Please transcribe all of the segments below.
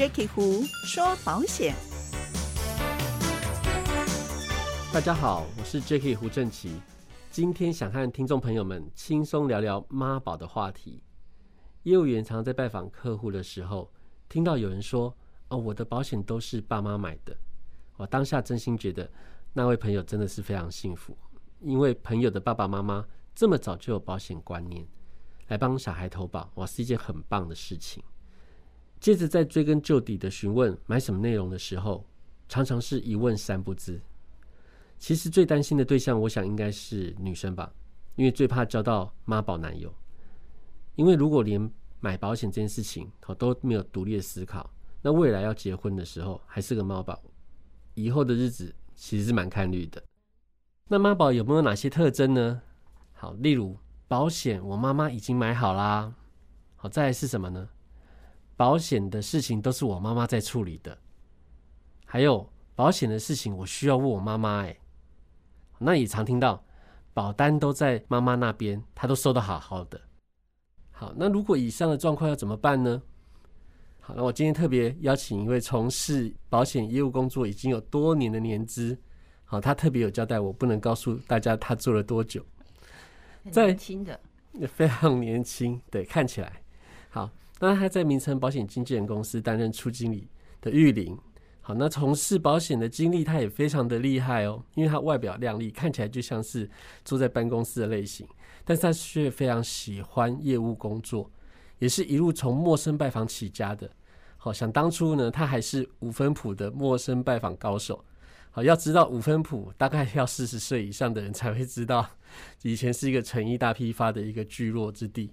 Jacky 胡说保险。大家好，我是 Jacky 胡正奇，今天想和听众朋友们轻松聊聊妈宝的话题。业务员常在拜访客户的时候，听到有人说：“哦，我的保险都是爸妈买的。”我当下真心觉得那位朋友真的是非常幸福，因为朋友的爸爸妈妈这么早就有保险观念，来帮小孩投保，哇，是一件很棒的事情。接着在追根究底的询问买什么内容的时候，常常是一问三不知。其实最担心的对象，我想应该是女生吧，因为最怕交到妈宝男友。因为如果连买保险这件事情好都没有独立的思考，那未来要结婚的时候还是个妈宝，以后的日子其实是蛮看绿的。那妈宝有没有哪些特征呢？好，例如保险我妈妈已经买好啦。好，再来是什么呢？保险的事情都是我妈妈在处理的。还有保险的事情我需要问我妈妈哎。那也常听到保单都在妈妈那边，她都收的好好的。好，那如果以上的状况要怎么办呢？好，那我今天特别邀请一位从事保险业务工作已经有多年的年资，好，他特别有交代，我不能告诉大家他做了多久。在年轻的，非常年轻，对，看起来好。那他在名城保险经纪人公司担任处经理的玉林。好，那从事保险的经历，他也非常的厉害哦，因为他外表靓丽，看起来就像是坐在办公室的类型，但是他却非常喜欢业务工作，也是一路从陌生拜访起家的。好，想当初呢，他还是五分谱的陌生拜访高手。好，要知道五分谱大概要四十岁以上的人才会知道，以前是一个成衣大批发的一个聚落之地。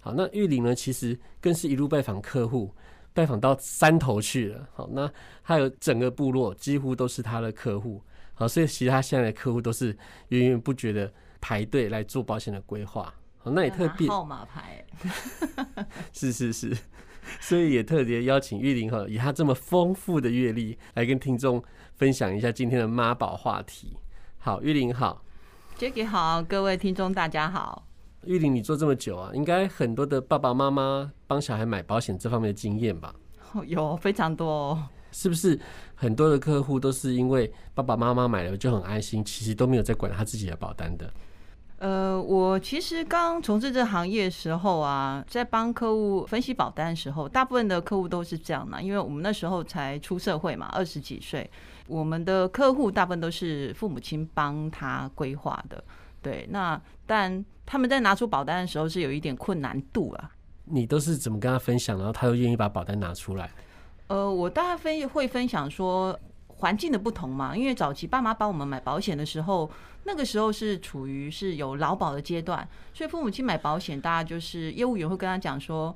好，那玉林呢，其实更是一路拜访客户。拜访到山头去了，好，那还有整个部落几乎都是他的客户，好，所以其实他现在的客户都是源源不绝的排队来做保险的规划，好，那也特别号码牌，是是是，所以也特别邀请玉林哈，以他这么丰富的阅历来跟听众分享一下今天的妈宝话题。好，玉林好，Jacky 好，各位听众大家好。玉玲，你做这么久啊，应该很多的爸爸妈妈帮小孩买保险这方面的经验吧？有非常多，哦。是不是很多的客户都是因为爸爸妈妈买了就很安心，其实都没有在管他自己的保单的？呃，我其实刚从事这行业的时候啊，在帮客户分析保单的时候，大部分的客户都是这样的，因为我们那时候才出社会嘛，二十几岁，我们的客户大部分都是父母亲帮他规划的。对，那但他们在拿出保单的时候是有一点困难度啊。你都是怎么跟他分享，然后他又愿意把保单拿出来？呃，我大概分会分享说环境的不同嘛，因为早期爸妈帮我们买保险的时候，那个时候是处于是有劳保的阶段，所以父母亲买保险，大家就是业务员会跟他讲说，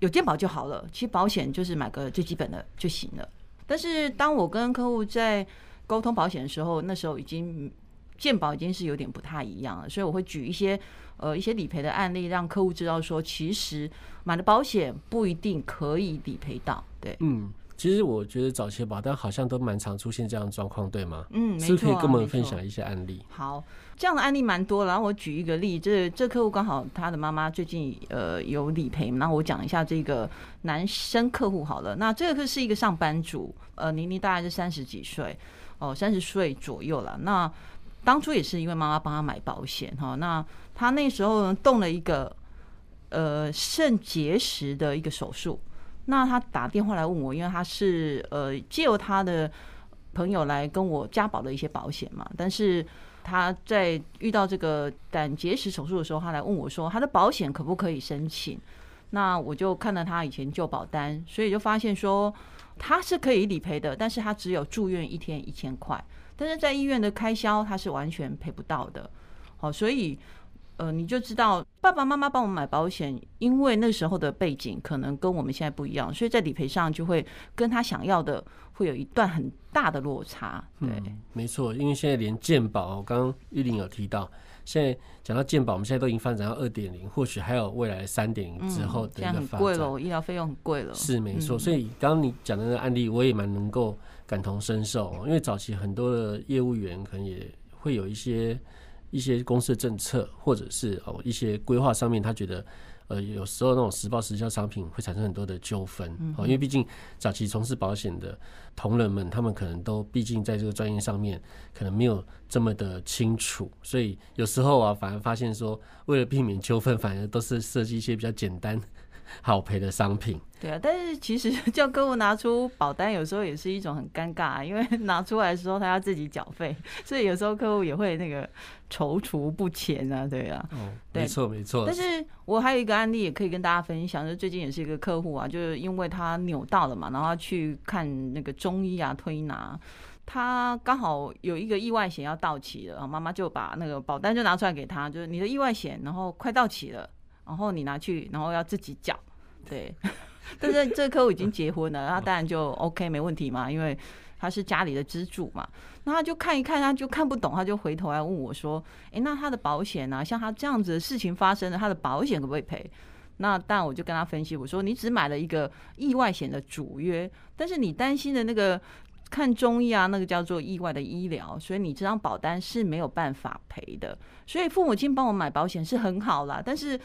有健保就好了，其实保险就是买个最基本的就行了。但是当我跟客户在沟通保险的时候，那时候已经。健保已经是有点不太一样了，所以我会举一些呃一些理赔的案例，让客户知道说，其实买的保险不一定可以理赔到。对，嗯，其实我觉得早期保单好像都蛮常出现这样的状况，对吗？嗯，是可以跟我们分享一些案例。好，这样的案例蛮多，然后我举一个例，这这客户刚好他的妈妈最近呃有理赔，然后我讲一下这个男生客户好了。那这个是一个上班族，呃，年龄大概是三十几岁，哦，三十岁左右了。那当初也是因为妈妈帮他买保险哈，那他那时候动了一个呃肾结石的一个手术，那他打电话来问我，因为他是呃借由他的朋友来跟我加保的一些保险嘛，但是他在遇到这个胆结石手术的时候，他来问我说他的保险可不可以申请？那我就看了他以前旧保单，所以就发现说他是可以理赔的，但是他只有住院一天一千块。但是在医院的开销，他是完全赔不到的，好，所以，呃，你就知道爸爸妈妈帮我们买保险，因为那时候的背景可能跟我们现在不一样，所以在理赔上就会跟他想要的会有一段很大的落差。对，没错，因为现在连健保，刚刚玉玲有提到，现在讲到健保，我们现在都已经发展到二点零，或许还有未来三点零之后的一个发展。了，医疗费用很贵了。是没错，所以刚刚你讲的那个案例，我也蛮能够。感同身受，因为早期很多的业务员可能也会有一些一些公司的政策，或者是哦一些规划上面，他觉得呃，有时候那种实报实销商品会产生很多的纠纷，哦，因为毕竟早期从事保险的同仁们，他们可能都毕竟在这个专业上面可能没有这么的清楚，所以有时候啊，反而发现说，为了避免纠纷，反而都是设计一些比较简单。好赔的商品，对啊，但是其实叫客户拿出保单，有时候也是一种很尴尬，因为拿出来的时候他要自己缴费，所以有时候客户也会那个踌躇不前啊，对啊，哦，没错没错。但是我还有一个案例也可以跟大家分享，就最近也是一个客户啊，就是因为他扭到了嘛，然后去看那个中医啊推拿，他刚好有一个意外险要到期了，妈妈就把那个保单就拿出来给他，就是你的意外险，然后快到期了。然后你拿去，然后要自己缴，对。但是这个客户已经结婚了，他当然就 OK 没问题嘛，因为他是家里的支柱嘛。那他就看一看，他就看不懂，他就回头来问我说：“哎，那他的保险呢？像他这样子的事情发生了，他的保险可不可以赔？”那但我就跟他分析，我说：“你只买了一个意外险的主约，但是你担心的那个看中医啊，那个叫做意外的医疗，所以你这张保单是没有办法赔的。所以父母亲帮我买保险是很好啦，但是。”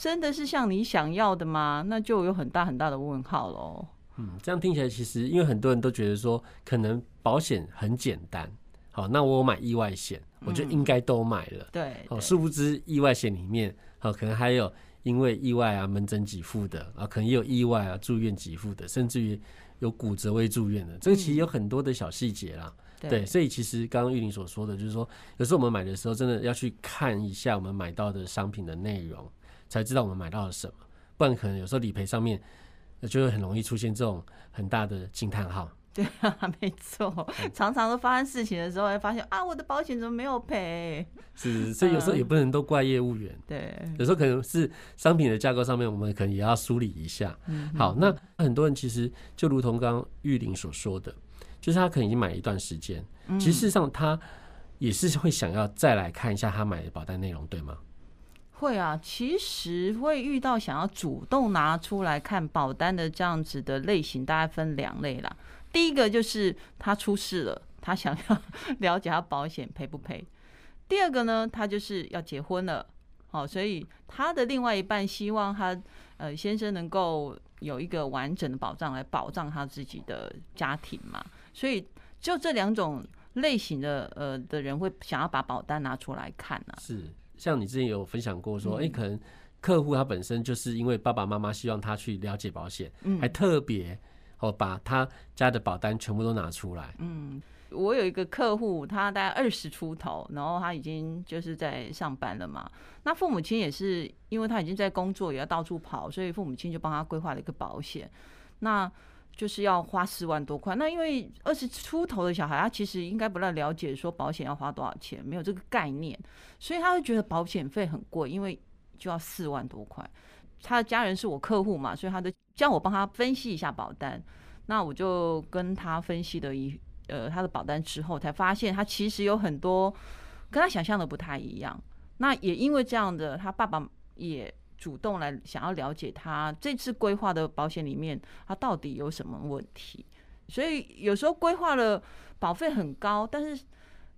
真的是像你想要的吗？那就有很大很大的问号喽。嗯，这样听起来其实，因为很多人都觉得说，可能保险很简单，好，那我买意外险，我就应该都买了。对，哦，殊不知意外险里面，好，可能还有因为意外啊门诊给付的啊，可能也有意外啊住院给付的，甚至于有骨折未住院的，这个其实有很多的小细节啦。对，所以其实刚刚玉玲所说的，就是说，有时候我们买的时候，真的要去看一下我们买到的商品的内容。才知道我们买到了什么，不然可能有时候理赔上面就会很容易出现这种很大的惊叹号。对啊，没错，常常都发生事情的时候，会发现啊，我的保险怎么没有赔？是，所以有时候也不能都怪业务员。对，有时候可能是商品的架构上面，我们可能也要梳理一下。嗯好，那很多人其实就如同刚刚玉玲所说的，就是他可能已经买一段时间，其实事实上他也是会想要再来看一下他买的保单内容，对吗？会啊，其实会遇到想要主动拿出来看保单的这样子的类型，大概分两类啦。第一个就是他出事了，他想要 了解他保险赔不赔；第二个呢，他就是要结婚了，好，所以他的另外一半希望他呃先生能够有一个完整的保障来保障他自己的家庭嘛。所以就这两种类型的呃的人会想要把保单拿出来看呢。是。像你之前有分享过，说哎，可能客户他本身就是因为爸爸妈妈希望他去了解保险，还特别哦把他家的保单全部都拿出来。嗯，我有一个客户，他大概二十出头，然后他已经就是在上班了嘛。那父母亲也是因为他已经在工作，也要到处跑，所以父母亲就帮他规划了一个保险。那就是要花四万多块，那因为二十出头的小孩，他其实应该不太了解说保险要花多少钱，没有这个概念，所以他会觉得保险费很贵，因为就要四万多块。他的家人是我客户嘛，所以他的叫我帮他分析一下保单，那我就跟他分析的一呃他的保单之后，才发现他其实有很多跟他想象的不太一样。那也因为这样的，他爸爸也。主动来想要了解他这次规划的保险里面，他到底有什么问题？所以有时候规划了保费很高，但是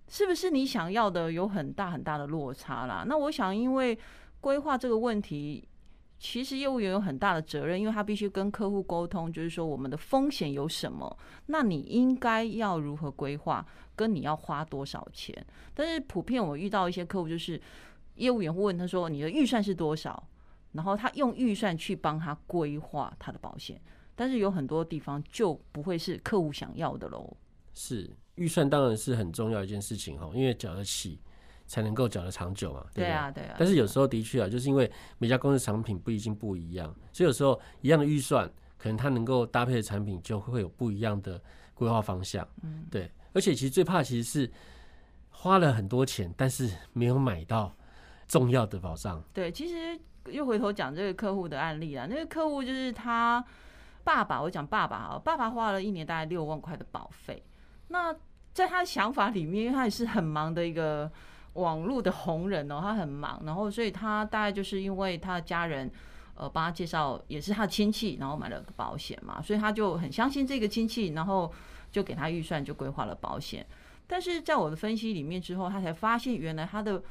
是不是你想要的有很大很大的落差啦？那我想，因为规划这个问题，其实业务员有很大的责任，因为他必须跟客户沟通，就是说我们的风险有什么，那你应该要如何规划，跟你要花多少钱？但是普遍我遇到一些客户，就是业务员会问他说：“你的预算是多少？”然后他用预算去帮他规划他的保险，但是有很多地方就不会是客户想要的喽。是预算当然是很重要一件事情哈，因为缴得起才能够缴得长久嘛。对啊，对啊。但是有时候的确啊，就是因为每家公司产品不一定不一样，所以有时候一样的预算，可能它能够搭配的产品就会有不一样的规划方向。嗯，对。而且其实最怕其实是花了很多钱，但是没有买到重要的保障。对，其实。又回头讲这个客户的案例啦。那个客户就是他爸爸，我讲爸爸啊，爸爸花了一年大概六万块的保费。那在他的想法里面，因为他也是很忙的一个网络的红人哦，他很忙，然后所以他大概就是因为他的家人呃帮他介绍，也是他的亲戚，然后买了个保险嘛，所以他就很相信这个亲戚，然后就给他预算，就规划了保险。但是在我的分析里面之后，他才发现原来他的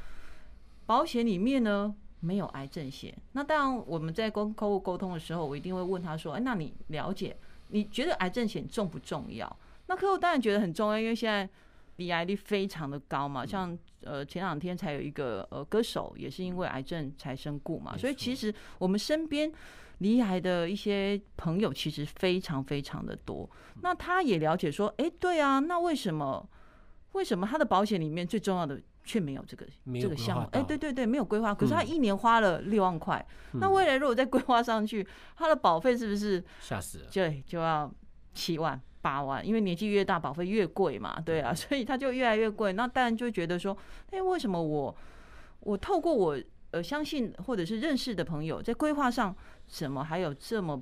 保险里面呢。没有癌症险。那当然，我们在跟客户沟通的时候，我一定会问他说：“哎，那你了解？你觉得癌症险重不重要？”那客户当然觉得很重要，因为现在离癌率非常的高嘛。像呃前两天才有一个呃歌手也是因为癌症才身故嘛，所以其实我们身边离癌的一些朋友其实非常非常的多。那他也了解说：“哎，对啊，那为什么为什么他的保险里面最重要的？”却没有这个这个项目，哎，对对对，没有规划。可是他一年花了六万块，那未来如果再规划上去，他的保费是不是吓死了？对，就要七万八万，因为年纪越大，保费越贵嘛，对啊，所以他就越来越贵。那当然就觉得说，哎，为什么我我透过我呃相信或者是认识的朋友，在规划上怎么还有这么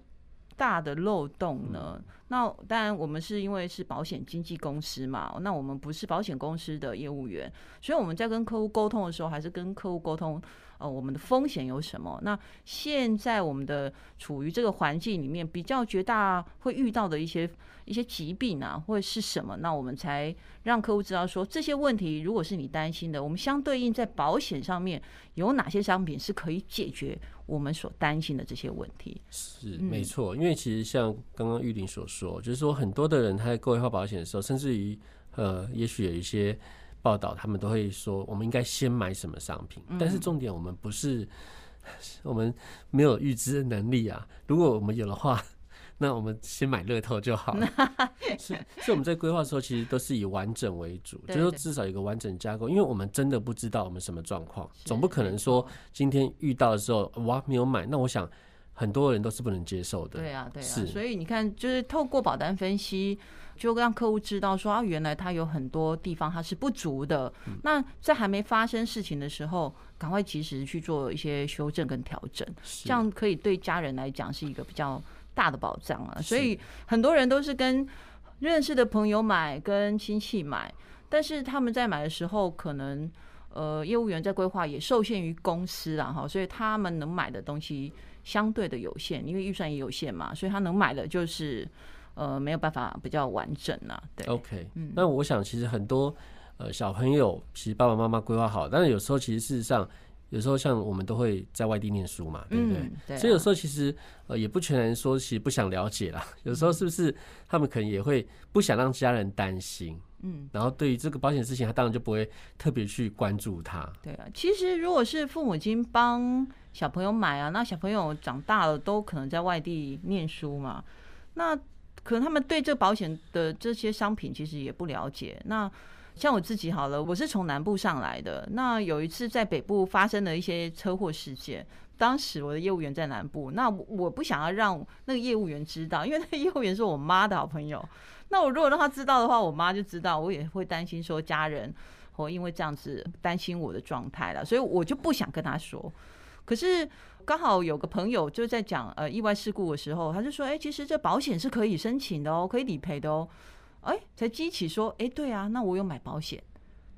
大的漏洞呢？那当然，我们是因为是保险经纪公司嘛，那我们不是保险公司的业务员，所以我们在跟客户沟通的时候，还是跟客户沟通，呃，我们的风险有什么？那现在我们的处于这个环境里面，比较绝大会遇到的一些一些疾病啊，或者是什么？那我们才让客户知道说，这些问题如果是你担心的，我们相对应在保险上面有哪些商品是可以解决我们所担心的这些问题？是没错，因为其实像刚刚玉林所说。就是说，很多的人他在购买保险的时候，甚至于，呃，也许有一些报道，他们都会说，我们应该先买什么商品。但是重点，我们不是，我们没有预知的能力啊。如果我们有的话，那我们先买乐透就好了。是，是我们在规划的时候，其实都是以完整为主，就是说至少有个完整架构，因为我们真的不知道我们什么状况，总不可能说今天遇到的时候，哇，没有买，那我想。很多人都是不能接受的。对啊，对啊，所以你看，就是透过保单分析，就让客户知道说啊，原来他有很多地方他是不足的。那在还没发生事情的时候，赶快及时去做一些修正跟调整，这样可以对家人来讲是一个比较大的保障啊。所以很多人都是跟认识的朋友买，跟亲戚买，但是他们在买的时候，可能呃业务员在规划也受限于公司啊，哈，所以他们能买的东西。相对的有限，因为预算也有限嘛，所以他能买的就是呃没有办法比较完整啊。对，OK，嗯，那我想其实很多呃小朋友其实爸爸妈妈规划好，但是有时候其实事实上有时候像我们都会在外地念书嘛，对不对？对，所以有时候其实呃也不全然说其实不想了解啦，有时候是不是他们可能也会不想让家人担心。嗯，然后对于这个保险事情，他当然就不会特别去关注它。对啊，其实如果是父母亲帮小朋友买啊，那小朋友长大了都可能在外地念书嘛，那可能他们对这保险的这些商品其实也不了解。那像我自己好了，我是从南部上来的，那有一次在北部发生了一些车祸事件，当时我的业务员在南部，那我不想要让那个业务员知道，因为那个业务员是我妈的好朋友。那我如果让他知道的话，我妈就知道，我也会担心说家人或因为这样子担心我的状态了，所以我就不想跟他说。可是刚好有个朋友就在讲呃意外事故的时候，他就说，哎，其实这保险是可以申请的哦，可以理赔的哦。哎，才激起说，哎，对啊，那我有买保险，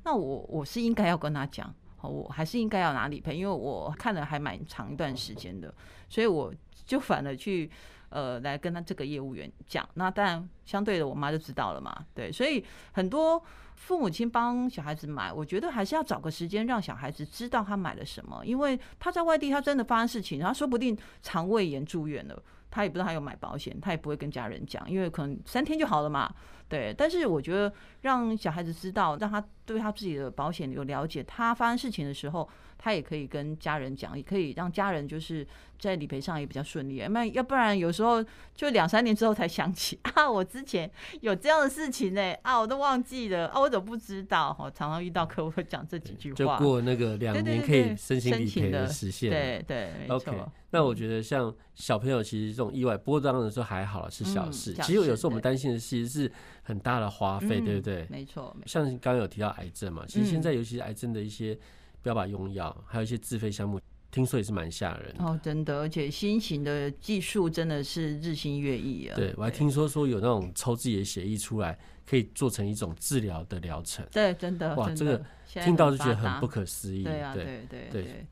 那我我是应该要跟他讲，我还是应该要拿理赔，因为我看了还蛮长一段时间的，所以我就反而去。呃，来跟他这个业务员讲，那当然相对的，我妈就知道了嘛。对，所以很多父母亲帮小孩子买，我觉得还是要找个时间让小孩子知道他买了什么，因为他在外地，他真的发生事情，他说不定肠胃炎住院了，他也不知道他有买保险，他也不会跟家人讲，因为可能三天就好了嘛。对，但是我觉得让小孩子知道，让他对他自己的保险有了解，他发生事情的时候。他也可以跟家人讲，也可以让家人就是在理赔上也比较顺利。那要不然有时候就两三年之后才想起 啊，我之前有这样的事情呢，啊，我都忘记了啊，我怎么不知道？哈，常常遇到客户会讲这几句话，就过那个两年可以申请理赔的时限。对对，OK。那我觉得像小朋友其实这种意外波当的时候还好了，是小事。其实有时候我们担心的其实是很大的花费，对不对？没错。像刚刚有提到癌症嘛，其实现在尤其是癌症的一些。标靶用药，还有一些自费项目，听说也是蛮吓人哦，真的，而且新型的技术真的是日新月异啊。对，我还听说说有那种抽自己的血液出来，可以做成一种治疗的疗程。对，真的，哇，这个听到就觉得很不可思议。对啊，对对对。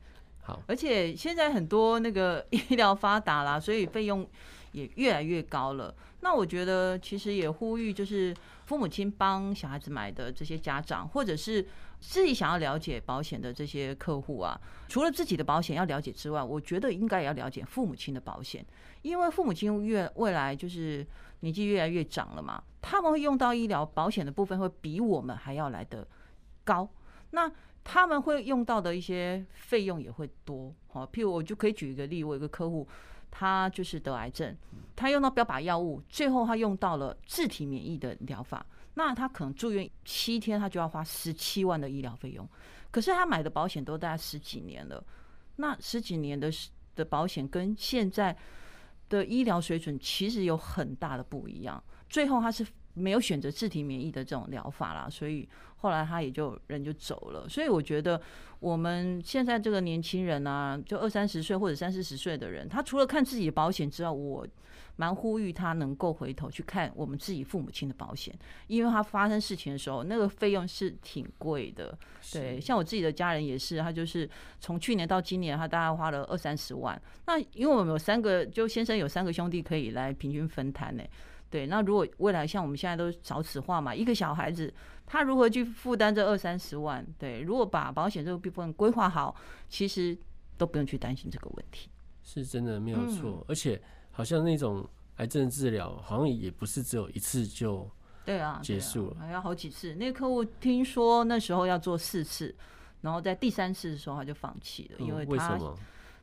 而且现在很多那个 医疗发达啦，所以费用也越来越高了。那我觉得其实也呼吁，就是父母亲帮小孩子买的这些家长，或者是自己想要了解保险的这些客户啊，除了自己的保险要了解之外，我觉得应该也要了解父母亲的保险，因为父母亲越未来就是年纪越来越长了嘛，他们会用到医疗保险的部分会比我们还要来的高。那他们会用到的一些费用也会多，好，譬如我就可以举一个例，我有个客户，他就是得癌症，他用到标靶药物，最后他用到了自体免疫的疗法，那他可能住院七天，他就要花十七万的医疗费用，可是他买的保险都大概十几年了，那十几年的的保险跟现在的医疗水准其实有很大的不一样，最后他是。没有选择自体免疫的这种疗法啦，所以后来他也就人就走了。所以我觉得我们现在这个年轻人啊，就二三十岁或者三四十岁的人，他除了看自己的保险之外，我蛮呼吁他能够回头去看我们自己父母亲的保险，因为他发生事情的时候，那个费用是挺贵的。对，像我自己的家人也是，他就是从去年到今年，他大概花了二三十万。那因为我们有三个，就先生有三个兄弟可以来平均分摊呢。对，那如果未来像我们现在都少子化嘛，一个小孩子他如何去负担这二三十万？对，如果把保险这个部分规划好，其实都不用去担心这个问题。是真的没有错，而且好像那种癌症治疗好像也不是只有一次就对啊结束了，还要好几次。那个客户听说那时候要做四次，然后在第三次的时候他就放弃了，因为他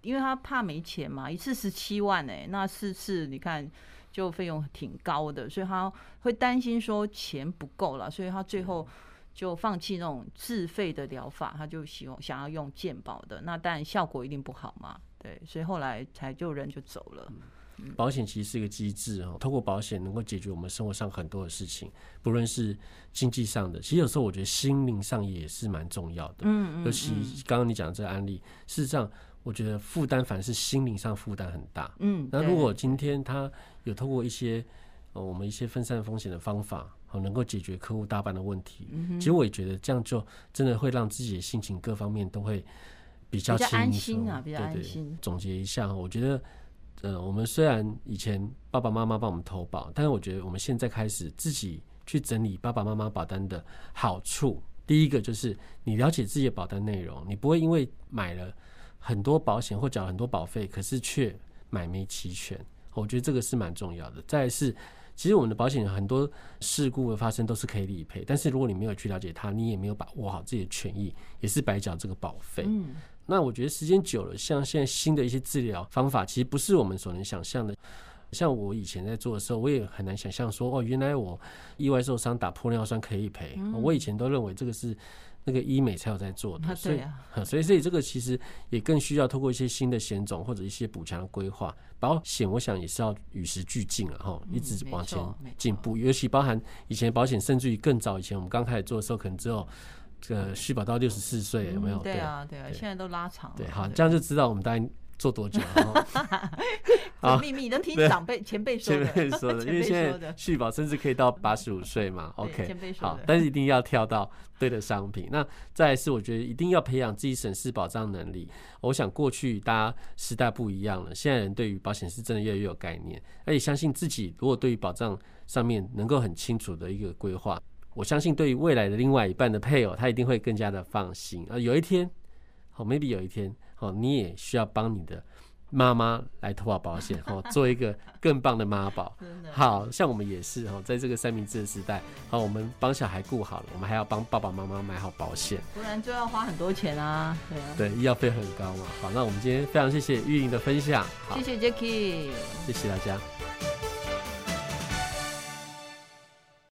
因为他怕没钱嘛，一次十七万哎，那四次你看。就费用挺高的，所以他会担心说钱不够了，所以他最后就放弃那种自费的疗法，他就希望想要用健保的，那但效果一定不好嘛，对，所以后来才就人就走了。保险其实是一个机制哦，通过保险能够解决我们生活上很多的事情，不论是经济上的，其实有时候我觉得心灵上也是蛮重要的。嗯嗯，尤其刚刚你讲这个案例，事实上。我觉得负担反而是心灵上负担很大。嗯，那如果今天他有透过一些呃我们一些分散风险的方法，好能够解决客户大半的问题，其实我也觉得这样就真的会让自己的心情各方面都会比较安心啊，比较安心。总结一下，我觉得呃，我们虽然以前爸爸妈妈帮我们投保，但是我觉得我们现在开始自己去整理爸爸妈妈保单的好处。第一个就是你了解自己的保单内容，你不会因为买了。很多保险或缴很多保费，可是却买没齐全，我觉得这个是蛮重要的。再是，其实我们的保险很多事故的发生都是可以理赔，但是如果你没有去了解它，你也没有把握好自己的权益，也是白缴这个保费。嗯，那我觉得时间久了，像现在新的一些治疗方法，其实不是我们所能想象的。像我以前在做的时候，我也很难想象说，哦，原来我意外受伤打玻尿酸可以赔。我以前都认为这个是。那个医美才有在做的，所以，所以，所以这个其实也更需要透过一些新的险种或者一些补强的规划。保险，我想也是要与时俱进了哈，一直往前进步。尤其包含以前保险，甚至于更早以前，我们刚开始做的时候，可能只有这个续保到六十四岁，有没有？对啊，对啊，现在都拉长了。对，好，这样就知道我们大概。做多久？啊，秘密能听长辈前辈说的，前辈说的，因为现在续保甚至可以到八十五岁嘛。OK，好，但是一定要跳到对的商品。那再是，我觉得一定要培养自己审视保障能力。我想过去大家时代不一样了，现在人对于保险是真的越来越有概念，而且相信自己。如果对于保障上面能够很清楚的一个规划，我相信对于未来的另外一半的配偶，他一定会更加的放心。啊，有一天，好，maybe 有一天。哦，你也需要帮你的妈妈来投保保险，哦，做一个更棒的妈宝。好像我们也是哦，在这个三明治的时代，好，我们帮小孩顾好了，我们还要帮爸爸妈妈买好保险，不然就要花很多钱啊。对啊，对，医药费很高嘛。好，那我们今天非常谢谢玉玲的分享，谢谢 Jacky，谢谢大家。